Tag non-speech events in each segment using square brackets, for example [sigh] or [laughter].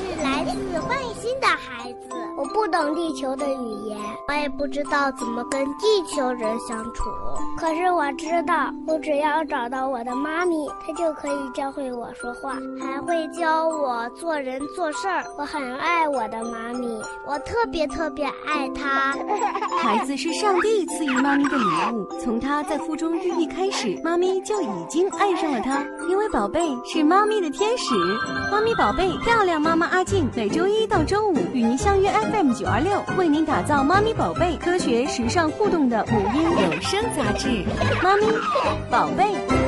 是来自外星的孩子，我不懂地球的语言，我也不知道怎么跟地球人相处。可是我知道，我只要找到我的妈咪，她就可以教会我说话，还会教我做人做事儿。我很爱我的妈咪，我特别特别爱她。[laughs] 孩子是上帝赐予妈咪的礼物，从她在腹中孕育开始，妈咪就已经爱上了她，因为宝贝是妈咪的天使。妈咪宝贝，漂亮妈妈阿静，每周一到周五与您相约 FM 九二六，为您打造妈咪宝贝科学、时尚、互动的母婴有声杂志。妈咪宝贝。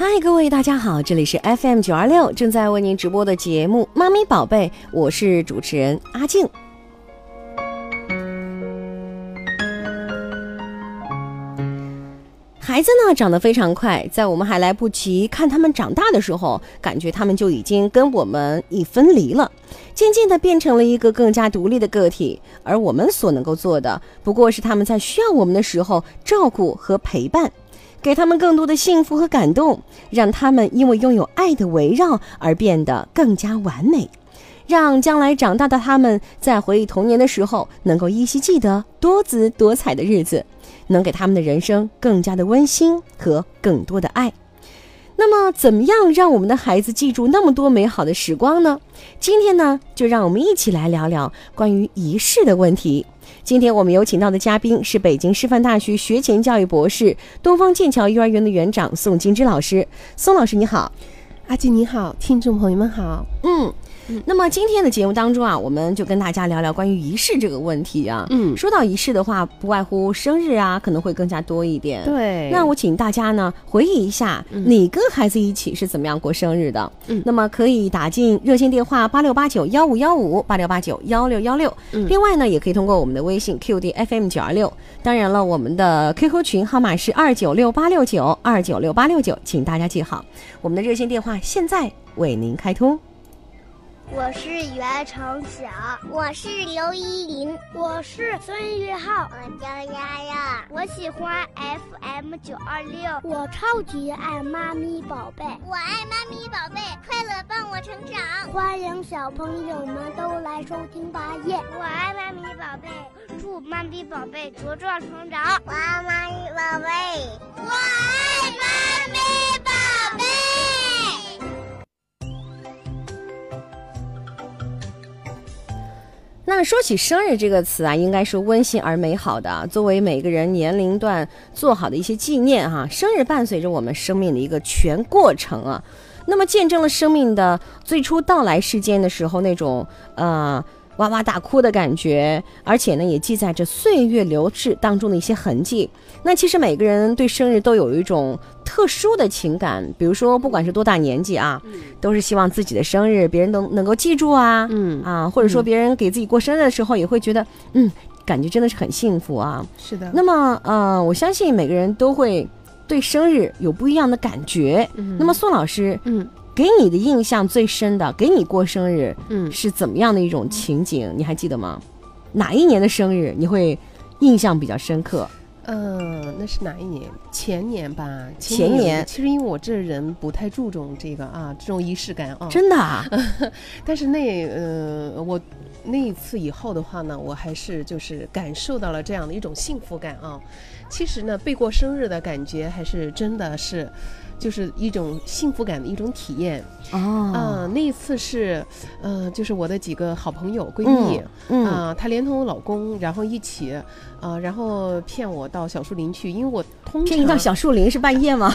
嗨，各位大家好，这里是 FM 九二六正在为您直播的节目《妈咪宝贝》，我是主持人阿静。孩子呢长得非常快，在我们还来不及看他们长大的时候，感觉他们就已经跟我们已分离了，渐渐的变成了一个更加独立的个体。而我们所能够做的，不过是他们在需要我们的时候照顾和陪伴，给他们更多的幸福和感动，让他们因为拥有爱的围绕而变得更加完美，让将来长大的他们在回忆童年的时候，能够依稀记得多姿多彩的日子。能给他们的人生更加的温馨和更多的爱。那么，怎么样让我们的孩子记住那么多美好的时光呢？今天呢，就让我们一起来聊聊关于仪式的问题。今天我们有请到的嘉宾是北京师范大学学前教育博士、东方剑桥幼儿园的园长宋金枝老师。宋老师你好，阿静你好，听众朋友们好。嗯。那么今天的节目当中啊，我们就跟大家聊聊关于仪式这个问题啊。嗯，说到仪式的话，不外乎生日啊，可能会更加多一点。对，那我请大家呢回忆一下，你跟孩子一起是怎么样过生日的？嗯，那么可以打进热线电话八六八九幺五幺五八六八九幺六幺六。嗯，另外呢，也可以通过我们的微信 QD FM 九二六。当然了，我们的 QQ 群号码是二九六八六九二九六八六九，请大家记好，我们的热线电话现在为您开通。我是袁成晓，我是刘依林，我是孙玉浩，我叫丫丫，我喜欢 FM 九二六，我超级爱妈咪宝贝，我爱妈咪宝贝，快乐伴我成长，欢迎小朋友们都来收听吧耶！我爱妈咪宝贝，祝妈咪宝贝茁壮成长，我爱妈咪宝贝，我爱妈咪宝贝。那说起生日这个词啊，应该是温馨而美好的，作为每个人年龄段做好的一些纪念哈。生日伴随着我们生命的一个全过程啊，那么见证了生命的最初到来世间的时候那种呃哇哇大哭的感觉，而且呢也记载着岁月流逝当中的一些痕迹。那其实每个人对生日都有一种特殊的情感，比如说不管是多大年纪啊，都是希望自己的生日别人都能够记住啊，嗯啊，或者说别人给自己过生日的时候也会觉得，嗯，感觉真的是很幸福啊。是的。那么呃，我相信每个人都会对生日有不一样的感觉。那么宋老师，嗯，给你的印象最深的，给你过生日，嗯，是怎么样的一种情景？你还记得吗？哪一年的生日你会印象比较深刻？嗯，那是哪一年？前年吧。前年，其实因为我这人不太注重这个啊，这种仪式感啊。真的啊。[laughs] 但是那呃，我那一次以后的话呢，我还是就是感受到了这样的一种幸福感啊。其实呢，被过生日的感觉还是真的是。就是一种幸福感的一种体验。哦，啊，那一次是，呃，就是我的几个好朋友闺蜜，啊，她连同我老公，然后一起，啊，然后骗我到小树林去，因为我通常骗你到小树林是半夜吗？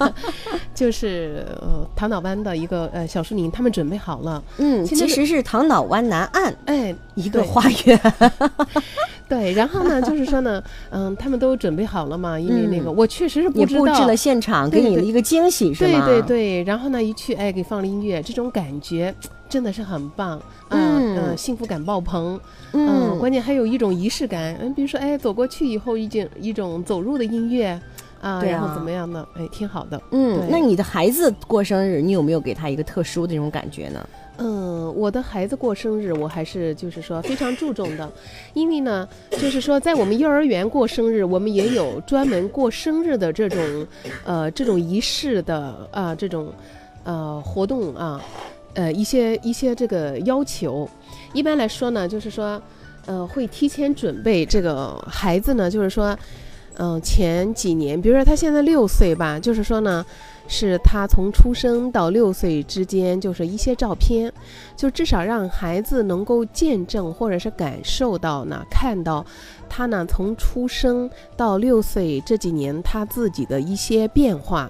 [laughs] 就是呃，唐岛湾的一个呃小树林，他们准备好了，嗯，其实是唐岛湾南岸，哎，一个花园。[laughs] 对，然后呢，就是说呢，嗯，他们都准备好了嘛，因为那个我确实是不知道，也布置了现场，给你了一个惊喜，是吗？对对对，然后呢，一去，哎，给放了音乐，这种感觉真的是很棒，嗯嗯，幸福感爆棚，嗯，关键还有一种仪式感，嗯，比如说，哎，走过去以后，一种一种走入的音乐。啊，然后怎么样的？哎，挺好的。嗯，那你的孩子过生日，你有没有给他一个特殊的这种感觉呢？嗯，我的孩子过生日，我还是就是说非常注重的，因为呢，就是说在我们幼儿园过生日，我们也有专门过生日的这种，呃，这种仪式的啊，这种，呃，活动啊，呃，一些一些这个要求。一般来说呢，就是说，呃，会提前准备这个孩子呢，就是说，嗯，前几年，比如说他现在六岁吧，就是说呢。是他从出生到六岁之间，就是一些照片，就至少让孩子能够见证或者是感受到呢，看到他呢从出生到六岁这几年他自己的一些变化，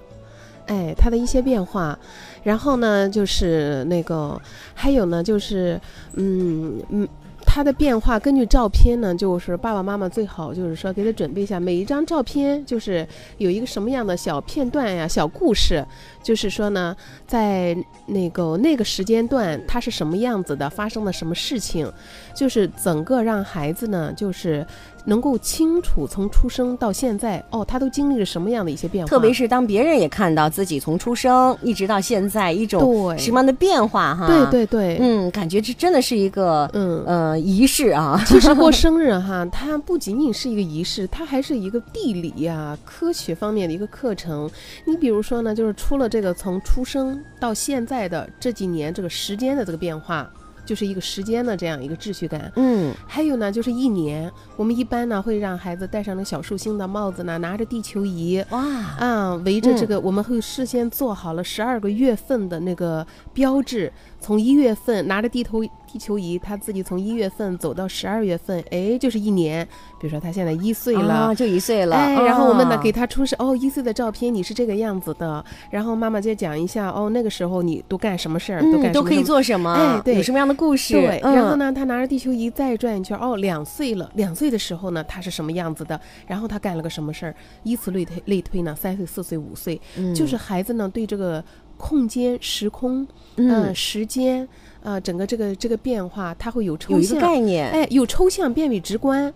哎，他的一些变化，然后呢就是那个，还有呢就是，嗯嗯。他的变化，根据照片呢，就是爸爸妈妈最好就是说给他准备一下，每一张照片就是有一个什么样的小片段呀、小故事，就是说呢，在那个那个时间段他是什么样子的，发生了什么事情，就是整个让孩子呢，就是。能够清楚从出生到现在哦，他都经历了什么样的一些变化？特别是当别人也看到自己从出生一直到现在一种什么样的变化哈？对对对，嗯，感觉这真的是一个嗯呃仪式啊。[laughs] 其实过生日哈，它不仅仅是一个仪式，它还是一个地理呀、科学方面的一个课程。你比如说呢，就是出了这个从出生到现在的这几年这个时间的这个变化。就是一个时间的这样一个秩序感，嗯，还有呢，就是一年，我们一般呢会让孩子戴上那小寿星的帽子呢，拿着地球仪，哇，啊，围着这个，我们会事先做好了十二个月份的那个标志，从一月份拿着地头。地球仪，他自己从一月份走到十二月份，哎，就是一年。比如说他现在一岁了，就一岁了。哎，然后我们呢给他出示哦一岁的照片，你是这个样子的。然后妈妈再讲一下哦那个时候你都干什么事儿，都干什么都可以做什么？哎，对，有什么样的故事？对。然后呢，他拿着地球仪再转一圈，哦，两岁了，两岁的时候呢他是什么样子的？然后他干了个什么事儿？以此类推，类推呢，三岁、四岁、五岁，就是孩子呢对这个空间、时空，嗯，时间。啊，整个这个这个变化，它会有抽象概念，哎，有抽象变为直观，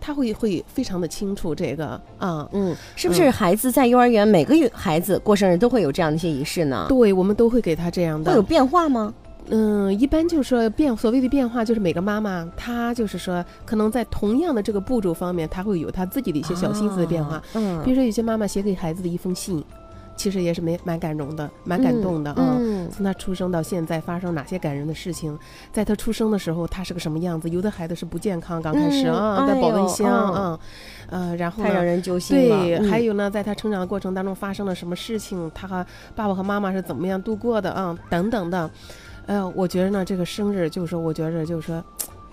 他会会非常的清楚这个啊，嗯，是不是孩子在幼儿园每个月孩子过生日都会有这样的一些仪式呢？对，我们都会给他这样的。会有变化吗？嗯，一般就是说变所谓的变化，就是每个妈妈她就是说，可能在同样的这个步骤方面，她会有她自己的一些小心思的变化。嗯，比如说有些妈妈写给孩子的一封信。其实也是没蛮感动的，蛮感动的啊！从他出生到现在，发生哪些感人的事情？在他出生的时候，他是个什么样子？有的孩子是不健康，刚开始啊，在保温箱啊，呃，然后太让人揪心了。对，还有呢，在他成长的过程当中发生了什么事情？他和爸爸和妈妈是怎么样度过的啊？等等的。呃，我觉得呢，这个生日就是说，我觉着就是说。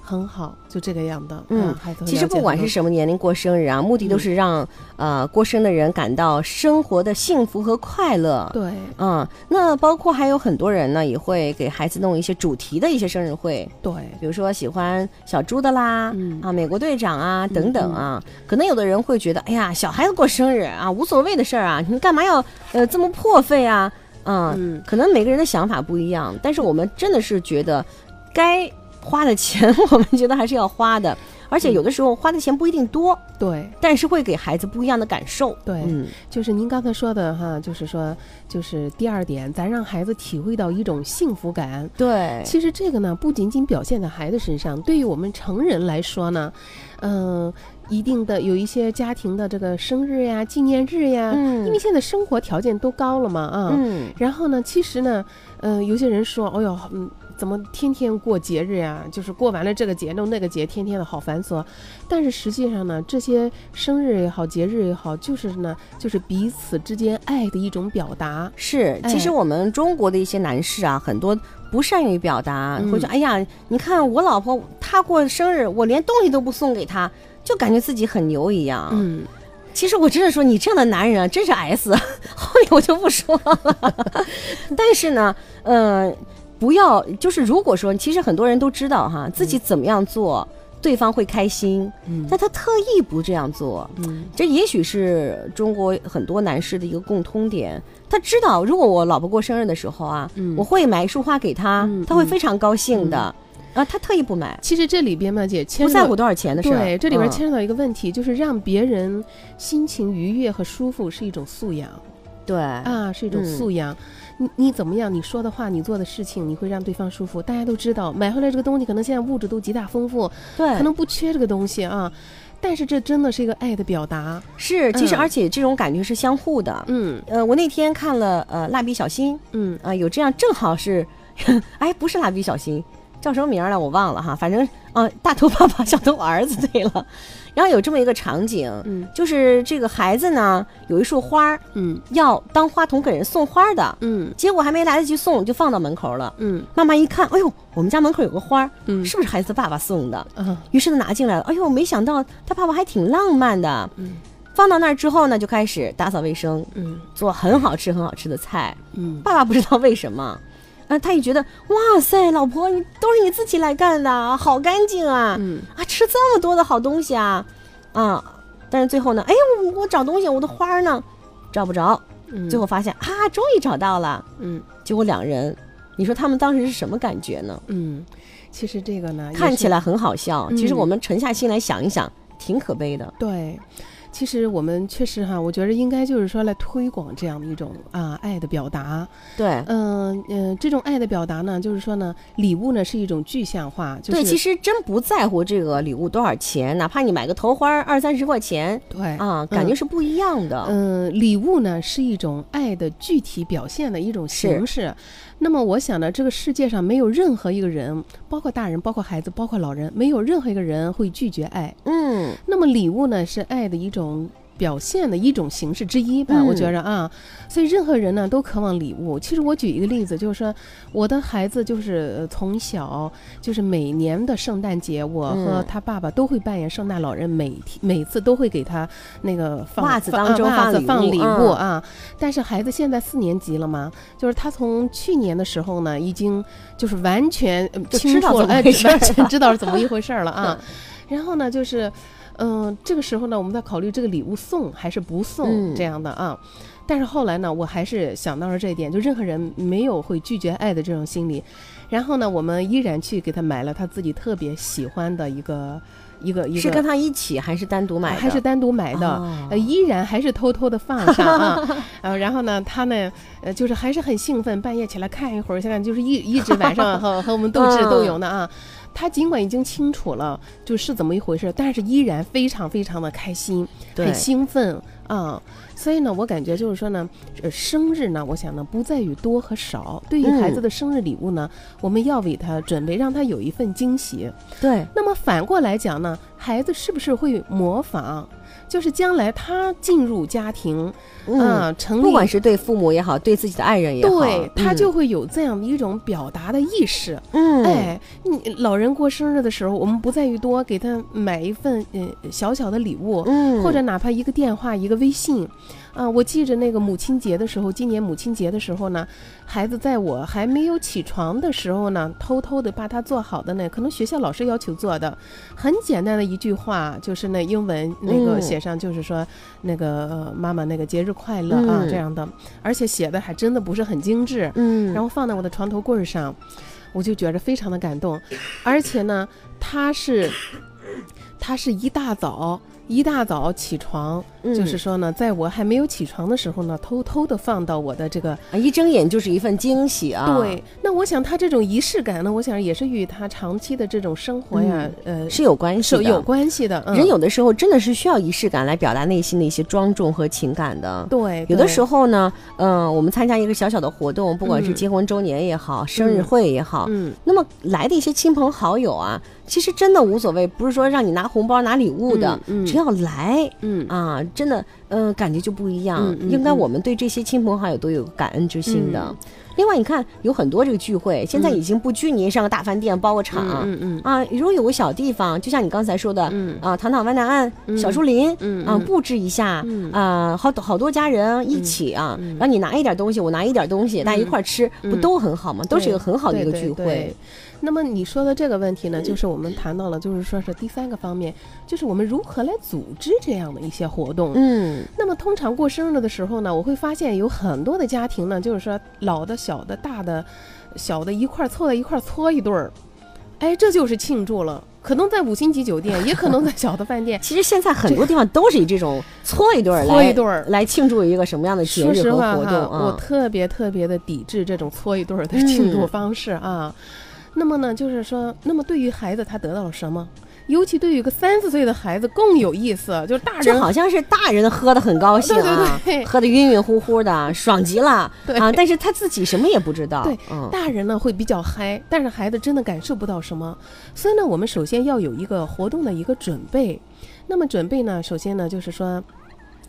很好，就这个样的。嗯，其实不管是什么年龄过生日啊，目的都是让呃过生的人感到生活的幸福和快乐。对，嗯，那包括还有很多人呢，也会给孩子弄一些主题的一些生日会。对，比如说喜欢小猪的啦，啊，美国队长啊等等啊。可能有的人会觉得，哎呀，小孩子过生日啊，无所谓的事儿啊，你干嘛要呃这么破费啊？嗯，可能每个人的想法不一样，但是我们真的是觉得该。花的钱，我们觉得还是要花的，而且有的时候花的钱不一定多，对，但是会给孩子不一样的感受，对，嗯，就是您刚才说的哈，就是说，就是第二点，咱让孩子体会到一种幸福感，对，其实这个呢，不仅仅表现在孩子身上，对于我们成人来说呢，嗯，一定的有一些家庭的这个生日呀、纪念日呀，嗯，因为现在生活条件都高了嘛，啊，嗯，然后呢，其实呢，嗯，有些人说，哦哟，嗯。怎么天天过节日呀？就是过完了这个节弄那个节，天天的好繁琐。但是实际上呢，这些生日也好，节日也好，就是呢，就是彼此之间爱的一种表达。是，其实我们中国的一些男士啊，很多不善于表达，会说：“哎呀，你看我老婆她过生日，我连东西都不送给她，就感觉自己很牛一样。”嗯，其实我真的说，你这样的男人啊，真是 S。[laughs] 后面我就不说了。[laughs] 但是呢，嗯。不要，就是如果说，其实很多人都知道哈，自己怎么样做，对方会开心，嗯但他特意不这样做，这也许是中国很多男士的一个共通点。他知道，如果我老婆过生日的时候啊，我会买一束花给她，他会非常高兴的。啊，他特意不买。其实这里边嘛，姐不在乎多少钱的事。对，这里边牵扯到一个问题，就是让别人心情愉悦和舒服是一种素养。对啊，是一种素养。你你怎么样？你说的话，你做的事情，你会让对方舒服。大家都知道，买回来这个东西，可能现在物质都极大丰富，对，可能不缺这个东西啊。但是这真的是一个爱的表达，是，其实而且这种感觉是相互的。嗯，呃，我那天看了呃蜡笔小新，嗯啊，有这样正好是，[laughs] 哎，不是蜡笔小新，叫什么名儿来我忘了哈，反正啊，大头爸爸 [laughs] 小头儿子对了。然后有这么一个场景，嗯，就是这个孩子呢有一束花儿，嗯，要当花童给人送花的，嗯，结果还没来得及送就放到门口了，嗯，妈妈一看，哎呦，我们家门口有个花，嗯，是不是孩子爸爸送的？嗯，于是他拿进来了，哎呦，没想到他爸爸还挺浪漫的，嗯，放到那儿之后呢，就开始打扫卫生，嗯，做很好吃很好吃的菜，嗯，爸爸不知道为什么。啊，他也觉得哇塞，老婆，你都是你自己来干的，好干净啊！嗯啊，吃这么多的好东西啊，啊！但是最后呢，哎，我我找东西，我的花呢，找不着。最后发现啊，终于找到了。嗯，结果两人，你说他们当时是什么感觉呢？嗯，其实这个呢，看起来很好笑，其实我们沉下心来想一想，挺可悲的。对。其实我们确实哈，我觉得应该就是说来推广这样的一种啊爱的表达。对，嗯嗯，这种爱的表达呢，就是说呢，礼物呢是一种具象化。对，其实真不在乎这个礼物多少钱，哪怕你买个头花二三十块钱，对啊，感觉是不一样的。嗯，礼物呢是一种爱的具体表现的一种形式。那么我想呢，这个世界上没有任何一个人，包括大人、包括孩子、包括老人，没有任何一个人会拒绝爱。嗯，那么礼物呢，是爱的一种。表现的一种形式之一吧，我觉着啊，所以任何人呢都渴望礼物。其实我举一个例子，就是说我的孩子就是从小就是每年的圣诞节，我和他爸爸都会扮演圣诞老人，每天每次都会给他那个袜子当中袜子放礼物啊。但是孩子现在四年级了嘛，就是他从去年的时候呢，已经就是完全清楚了，哎，[laughs] 完全知道是怎么一回事了啊。[laughs] 然后呢，就是。嗯，这个时候呢，我们在考虑这个礼物送还是不送这样的啊。但是后来呢，我还是想到了这一点，就任何人没有会拒绝爱的这种心理。然后呢，我们依然去给他买了他自己特别喜欢的一个一个一个。是跟他一起还是单独买？还是单独买的？呃，依然还是偷偷的放上啊。[laughs] 呃，然后呢，他呢，呃，就是还是很兴奋，半夜起来看一会儿，现在就是一一直晚上和和我们斗智斗勇的啊。他尽管已经清楚了就是怎么一回事，但是依然非常非常的开心，很兴奋啊！所以呢，我感觉就是说呢，呃，生日呢，我想呢，不在于多和少。对于孩子的生日礼物呢，我们要为他准备，让他有一份惊喜。对。那么反过来讲呢，孩子是不是会模仿？就是将来他进入家庭，啊，成不管是对父母也好，对自己的爱人也好，对他就会有这样的一种表达的意识。嗯，哎，你老人过生日的时候，我们不在于多，给他买一份呃小小的礼物，嗯，或者哪怕一个电话，一个微信。啊，我记着那个母亲节的时候，今年母亲节的时候呢，孩子在我还没有起床的时候呢，偷偷的把他做好的那，可能学校老师要求做的，很简单的一句话，就是那英文那个写上，就是说那个妈妈那个节日快乐啊这样的，而且写的还真的不是很精致，嗯，然后放在我的床头柜上，我就觉着非常的感动，而且呢，他是，他是一大早。一大早起床，就是说呢，在我还没有起床的时候呢，偷偷的放到我的这个啊，一睁眼就是一份惊喜啊。对，那我想他这种仪式感呢，我想也是与他长期的这种生活呀，呃，是有关系的，有关系的。人有的时候真的是需要仪式感来表达内心的一些庄重和情感的。对，有的时候呢，嗯，我们参加一个小小的活动，不管是结婚周年也好，生日会也好，嗯，那么来的一些亲朋好友啊。其实真的无所谓，不是说让你拿红包、拿礼物的，只要来，嗯。啊，真的，嗯，感觉就不一样。应该我们对这些亲朋好友都有感恩之心的。另外，你看有很多这个聚会，现在已经不拘泥上个大饭店包个场，嗯嗯啊，如果有个小地方，就像你刚才说的，嗯。啊，躺躺湾南岸小树林，嗯啊，布置一下，啊，好多好多家人一起啊，然后你拿一点东西，我拿一点东西，大家一块吃，不都很好吗？都是一个很好的一个聚会。那么你说的这个问题呢，就是我们谈到了，就是说是第三个方面，就是我们如何来组织这样的一些活动。嗯，那么通常过生日的时候呢，我会发现有很多的家庭呢，就是说老的、小的、大的、小的一块凑在一块搓一对儿。哎，这就是庆祝了。可能在五星级酒店，也可能在小的饭店。[laughs] 其实现在很多地方都是以这种搓一对儿搓一对儿来庆祝一个什么样的节日和活动啊！我特别特别的抵制这种搓一对儿的庆祝方式啊。那么呢，就是说，那么对于孩子，他得到了什么？尤其对于一个三四岁的孩子更有意思，就是大人就好像是大人喝的很高兴啊，喝的晕晕乎乎的，[laughs] 爽极了啊！但是他自己什么也不知道。对，大人呢会比较嗨，但是孩子真的感受不到什么。所以呢，我们首先要有一个活动的一个准备。那么准备呢，首先呢就是说，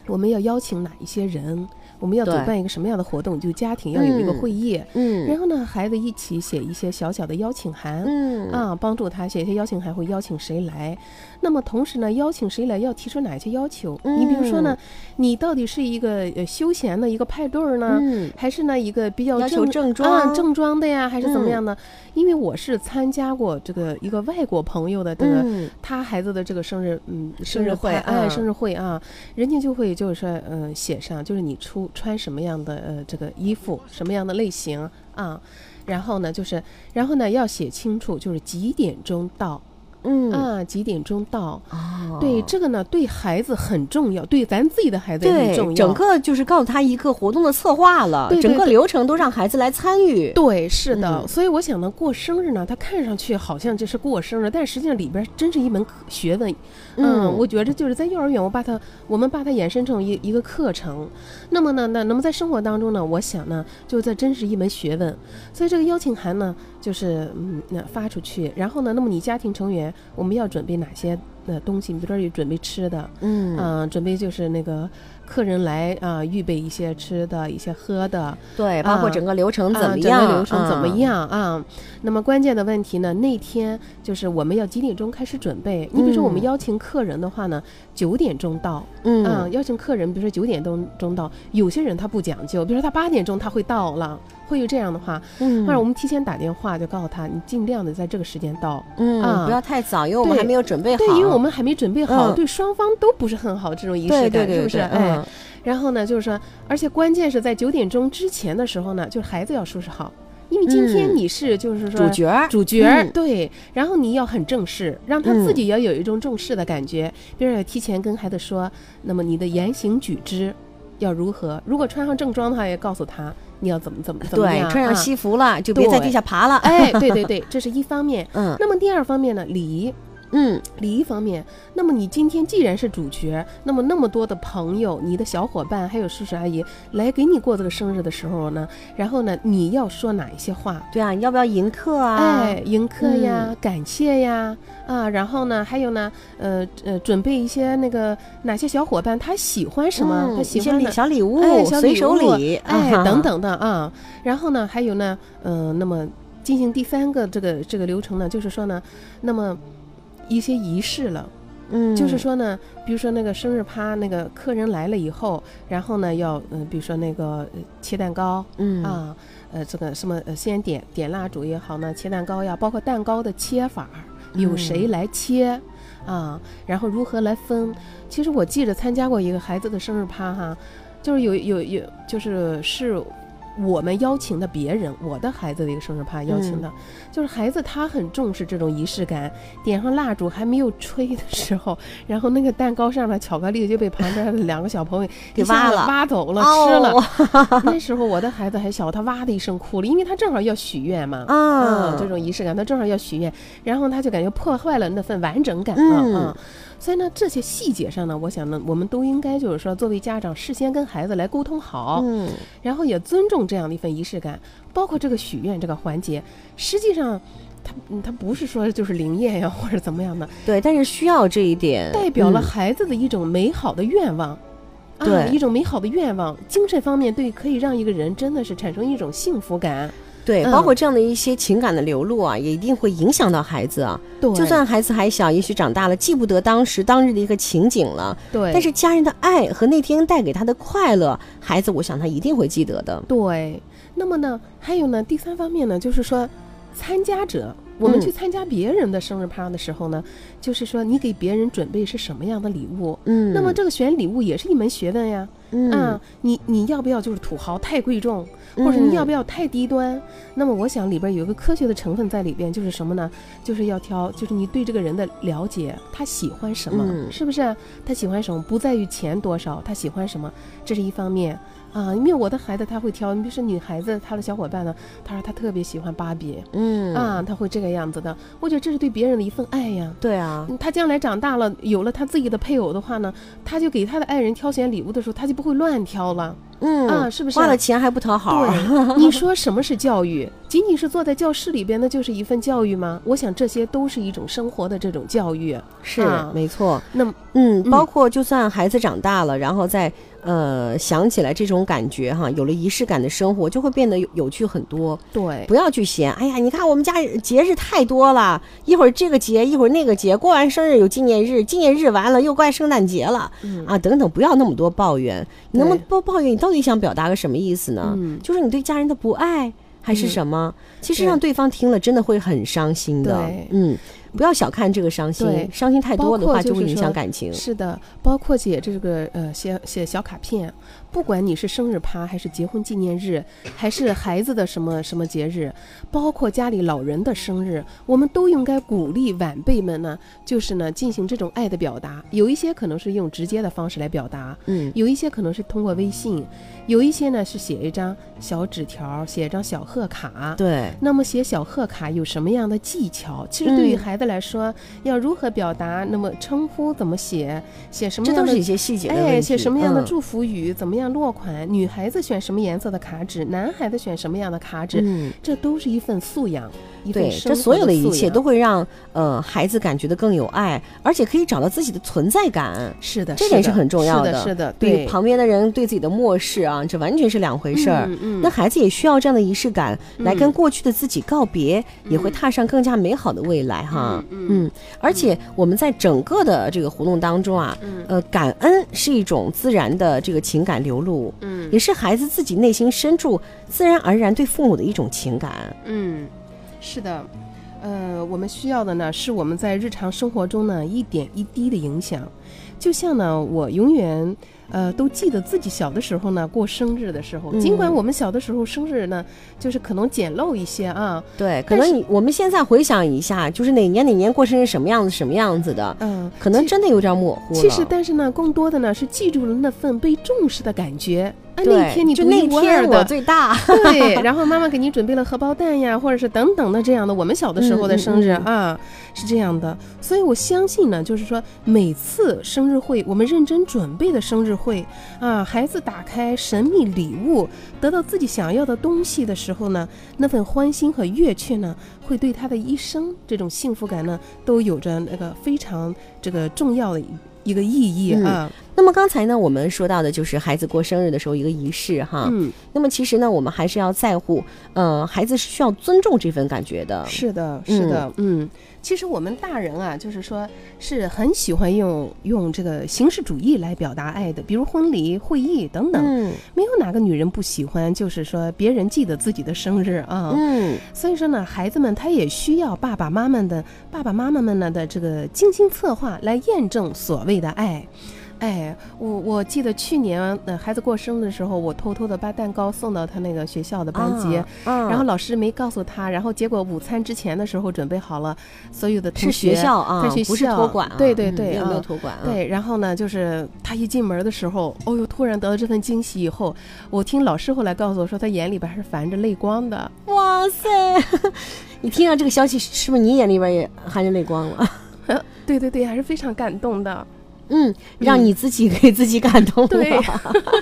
我们要邀请哪一些人。我们要举办一个什么样的活动？就家庭要有一个会议，嗯，然后呢，孩子一起写一些小小的邀请函，嗯啊，帮助他写一些邀请函，会邀请谁来？那么同时呢，邀请谁来要提出哪些要求？你比如说呢，你到底是一个呃休闲的一个派对儿呢，还是呢一个比较正正装正装的呀，还是怎么样呢？因为我是参加过这个一个外国朋友的这个他孩子的这个生日，嗯，生日会，哎，生日会啊，人家就会就是说，嗯，写上就是你出穿什么样的呃这个衣服，什么样的类型啊，然后呢就是，然后呢要写清楚就是几点钟到。嗯啊，几点钟到？哦，对，这个呢，对孩子很重要，对咱自己的孩子也很重要。整个就是告诉他一个活动的策划了，整个流程都让孩子来参与。对，是的。所以我想呢，过生日呢，他看上去好像就是过生日，但实际上里边真是一门学问。嗯，我觉着就是在幼儿园，我把它，我们把它衍生成一一个课程。那么呢，那那么在生活当中呢，我想呢，就在真是一门学问。所以这个邀请函呢，就是嗯，那发出去，然后呢，那么你家庭成员，我们要准备哪些？呃东西，你比如说有准备吃的，嗯，啊，准备就是那个客人来啊，预备一些吃的，一些喝的，对，包括整个流程怎么样，整个流程怎么样啊？那么关键的问题呢，那天就是我们要几点钟开始准备？你比如说我们邀请客人的话呢，九点钟到，嗯，邀请客人，比如说九点钟钟到，有些人他不讲究，比如说他八点钟他会到了。会有这样的话，嗯，那我们提前打电话就告诉他，你尽量的在这个时间到，嗯，不要太早，因为我们还没有准备好。对，因为我们还没准备好，对双方都不是很好这种仪式感，是不是？哎，然后呢，就是说，而且关键是在九点钟之前的时候呢，就是孩子要收拾好，因为今天你是就是说主角，主角，对，然后你要很正式，让他自己要有一种正式的感觉，比如要提前跟孩子说，那么你的言行举止要如何？如果穿上正装的话，也告诉他。你要怎么怎么怎么样？对，穿上西服了就别在地下爬了。哎，对对对，这是一方面。嗯，那么第二方面呢，礼仪。嗯，礼仪方面，那么你今天既然是主角，那么那么多的朋友、你的小伙伴还有叔叔阿姨来给你过这个生日的时候呢，然后呢，你要说哪一些话？对啊，你要不要迎客啊？哎，迎客呀，感谢呀，啊，然后呢，还有呢，呃呃，准备一些那个哪些小伙伴他喜欢什么？他喜欢小礼物、随手礼，哎，等等的啊。然后呢，还有呢，嗯，那么进行第三个这个这个流程呢，就是说呢，那么。一些仪式了，嗯，就是说呢，比如说那个生日趴，那个客人来了以后，然后呢要嗯，比如说那个切蛋糕，嗯啊，呃，这个什么呃，先点点蜡烛也好呢，切蛋糕呀，包括蛋糕的切法，有谁来切啊？然后如何来分？其实我记着参加过一个孩子的生日趴哈，就是有有有，就是是。我们邀请的别人，我的孩子的一个生日趴邀请的，就是孩子他很重视这种仪式感。点上蜡烛还没有吹的时候，然后那个蛋糕上面巧克力就被旁边的两个小朋友给挖了，挖走了，吃了。[laughs] [laughs] 那时候我的孩子还小，他哇的一声哭了，因为他正好要许愿嘛。啊，这种仪式感，他正好要许愿，然后他就感觉破坏了那份完整感了啊。所以呢，这些细节上呢，我想呢，我们都应该就是说，作为家长，事先跟孩子来沟通好，嗯，然后也尊重这样的一份仪式感，包括这个许愿这个环节，实际上，他他不是说就是灵验呀或者怎么样的，对，但是需要这一点，代表了孩子的一种美好的愿望，啊，一种美好的愿望，精神方面对，可以让一个人真的是产生一种幸福感。对，包括这样的一些情感的流露啊，也一定会影响到孩子啊。对，就算孩子还小，也许长大了记不得当时当日的一个情景了。对，但是家人的爱和那天带给他的快乐，孩子我想他一定会记得的。对，那么呢，还有呢，第三方面呢，就是说，参加者，我们去参加别人的生日趴的时候呢，就是说你给别人准备是什么样的礼物？嗯，那么这个选礼物也是一门学问呀。嗯，你你要不要就是土豪太贵重，或者你要不要太低端？那么我想里边有一个科学的成分在里边，就是什么呢？就是要挑，就是你对这个人的了解，他喜欢什么，是不是？他喜欢什么？不在于钱多少，他喜欢什么，这是一方面。啊，因为我的孩子他会挑，你比如说女孩子，她的小伙伴呢，她说她特别喜欢芭比，嗯啊，他会这个样子的。我觉得这是对别人的一份爱呀。对啊，他将来长大了，有了他自己的配偶的话呢，他就给他的爱人挑选礼物的时候，他就不会乱挑了。嗯啊，是不是花了钱还不讨好？对，[laughs] 你说什么是教育？仅仅是坐在教室里边，那就是一份教育吗？我想这些都是一种生活的这种教育。是，没错。那么，嗯，包括就算孩子长大了，然后再。呃，想起来这种感觉哈，有了仪式感的生活就会变得有有趣很多。对，不要去嫌。哎呀，你看我们家节日太多了，一会儿这个节，一会儿那个节，过完生日有纪念日，纪念日完了又怪圣诞节了，啊，等等，不要那么多抱怨。你能不能不抱怨？你到底想表达个什么意思呢？就是你对家人的不爱，还是什么？其实让对方听了真的会很伤心的。嗯。不要小看这个伤心，伤心太多的话就会影响感情。是的，包括写这个呃写写小卡片，不管你是生日趴还是结婚纪念日，还是孩子的什么什么节日，包括家里老人的生日，我们都应该鼓励晚辈们呢，就是呢进行这种爱的表达。有一些可能是用直接的方式来表达，嗯，有一些可能是通过微信，有一些呢是写一张小纸条，写一张小贺卡。对，那么写小贺卡有什么样的技巧？其实对于孩子来说要如何表达？那么称呼怎么写？写什么样的？这都是一些细节哎，写什么样的祝福语？怎么样落款？女孩子选什么颜色的卡纸？男孩子选什么样的卡纸？嗯，这都是一份素养。对，这所有的一切都会让呃孩子感觉的更有爱，而且可以找到自己的存在感。是的，这点是很重要的。是的，对旁边的人对自己的漠视啊，这完全是两回事儿。嗯嗯，那孩子也需要这样的仪式感，来跟过去的自己告别，也会踏上更加美好的未来哈。嗯，而且我们在整个的这个活动当中啊，呃，感恩是一种自然的这个情感流露，嗯，也是孩子自己内心深处自然而然对父母的一种情感。嗯。是的，呃，我们需要的呢，是我们在日常生活中呢一点一滴的影响。就像呢，我永远呃都记得自己小的时候呢过生日的时候，尽管我们小的时候生日呢就是可能简陋一些啊，对，可能你我们现在回想一下，就是哪年哪年过生日什么样子什么样子的，嗯，可能真的有点模糊其实，但是呢，更多的呢是记住了那份被重视的感觉。那天你就那天我最大，[laughs] 对，然后妈妈给你准备了荷包蛋呀，或者是等等的这样的。我们小的时候的生日啊，是这样的。所以我相信呢，就是说每次生日会，我们认真准备的生日会啊，孩子打开神秘礼物，得到自己想要的东西的时候呢，那份欢欣和悦趣呢，会对他的一生这种幸福感呢，都有着那个非常这个重要的。一个意义啊。那么刚才呢，我们说到的就是孩子过生日的时候一个仪式哈。嗯。那么其实呢，我们还是要在乎，呃，孩子是需要尊重这份感觉的。是的，是的，嗯。其实我们大人啊，就是说是很喜欢用用这个形式主义来表达爱的，比如婚礼、会议等等。嗯。没有哪个女人不喜欢，就是说别人记得自己的生日啊。嗯。所以说呢，孩子们他也需要爸爸妈妈的爸爸妈妈们呢的这个精心策划来验证所谓的爱。哎，我我记得去年呃孩子过生日的时候，我偷偷的把蛋糕送到他那个学校的班级，然后老师没告诉他，然后结果午餐之前的时候准备好了，所有的同学在学校啊，不是托管，对对对，没有托管，对，然后呢，就是他一进门的时候，哦呦，突然得到这份惊喜以后，我听老师后来告诉我说，他眼里边还是泛着泪光的。哇塞，[laughs] 你听到这个消息，是不是你眼里边也含着泪光了？[laughs] 对对对，还是非常感动的。嗯，让你自己给自己感动了。对，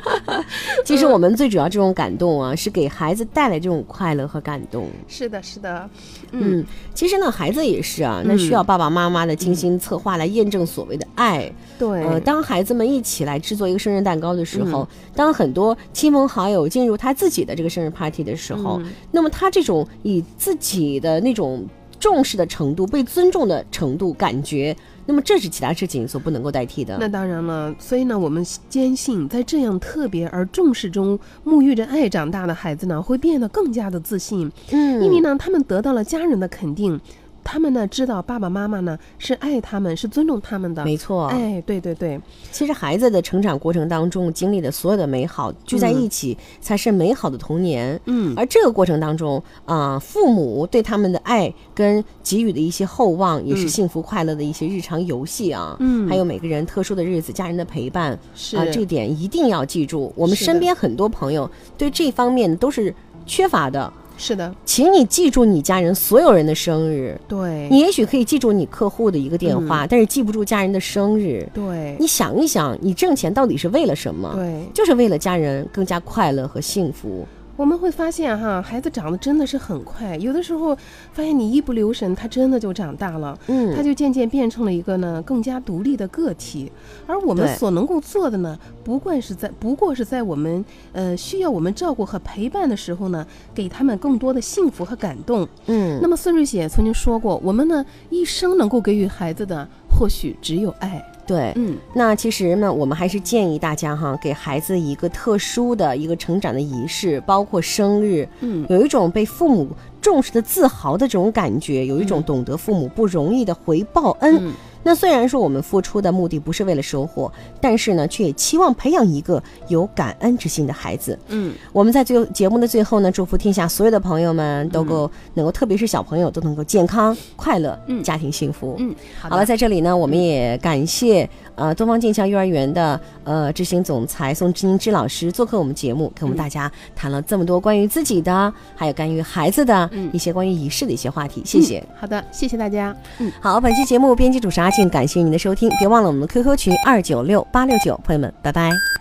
[laughs] 其实我们最主要这种感动啊，是给孩子带来这种快乐和感动。是的，是的。嗯，其实呢，孩子也是啊，那需要爸爸妈妈的精心策划来验证所谓的爱。对。呃，当孩子们一起来制作一个生日蛋糕的时候，当很多亲朋好友进入他自己的这个生日 party 的时候，那么他这种以自己的那种重视的程度、被尊重的程度感觉。那么这是其他事情所不能够代替的。那当然了，所以呢，我们坚信，在这样特别而重视中沐浴着爱长大的孩子呢，会变得更加的自信。嗯，因为呢，他们得到了家人的肯定。他们呢知道爸爸妈妈呢是爱他们，是尊重他们的。没错，哎，对对对，其实孩子的成长过程当中经历的所有的美好聚在一起，才是美好的童年。嗯，而这个过程当中啊，父母对他们的爱跟给予的一些厚望，也是幸福快乐的一些日常游戏啊。嗯，还有每个人特殊的日子，家人的陪伴是啊，这点一定要记住。我们身边很多朋友对这方面都是缺乏的。是的，请你记住你家人所有人的生日。对，你也许可以记住你客户的一个电话，嗯、但是记不住家人的生日。对，你想一想，你挣钱到底是为了什么？对，就是为了家人更加快乐和幸福。我们会发现哈，孩子长得真的是很快，有的时候发现你一不留神，他真的就长大了，嗯，他就渐渐变成了一个呢更加独立的个体。而我们所能够做的呢，不管是在不过是在我们呃需要我们照顾和陪伴的时候呢，给他们更多的幸福和感动。嗯，那么孙瑞雪曾经说过，我们呢一生能够给予孩子的，或许只有爱。对，嗯，那其实呢，我们还是建议大家哈，给孩子一个特殊的一个成长的仪式，包括生日，嗯，有一种被父母重视的自豪的这种感觉，有一种懂得父母不容易的回报恩。嗯那虽然说我们付出的目的不是为了收获，但是呢，却也期望培养一个有感恩之心的孩子。嗯，我们在最后节目的最后呢，祝福天下所有的朋友们都够、能够，特别是小朋友都能够健康快乐，嗯家庭幸福。嗯，好好了，在这里呢，我们也感谢呃东方剑桥幼儿园的呃执行总裁宋之英之老师做客我们节目，跟我们大家谈了这么多关于自己的，还有关于孩子的一些关于仪式的一些话题。谢谢。嗯、好的，谢谢大家。嗯，好，本期节目编辑主持阿静，感谢您的收听，别忘了我们的 QQ 群二九六八六九，朋友们，拜拜。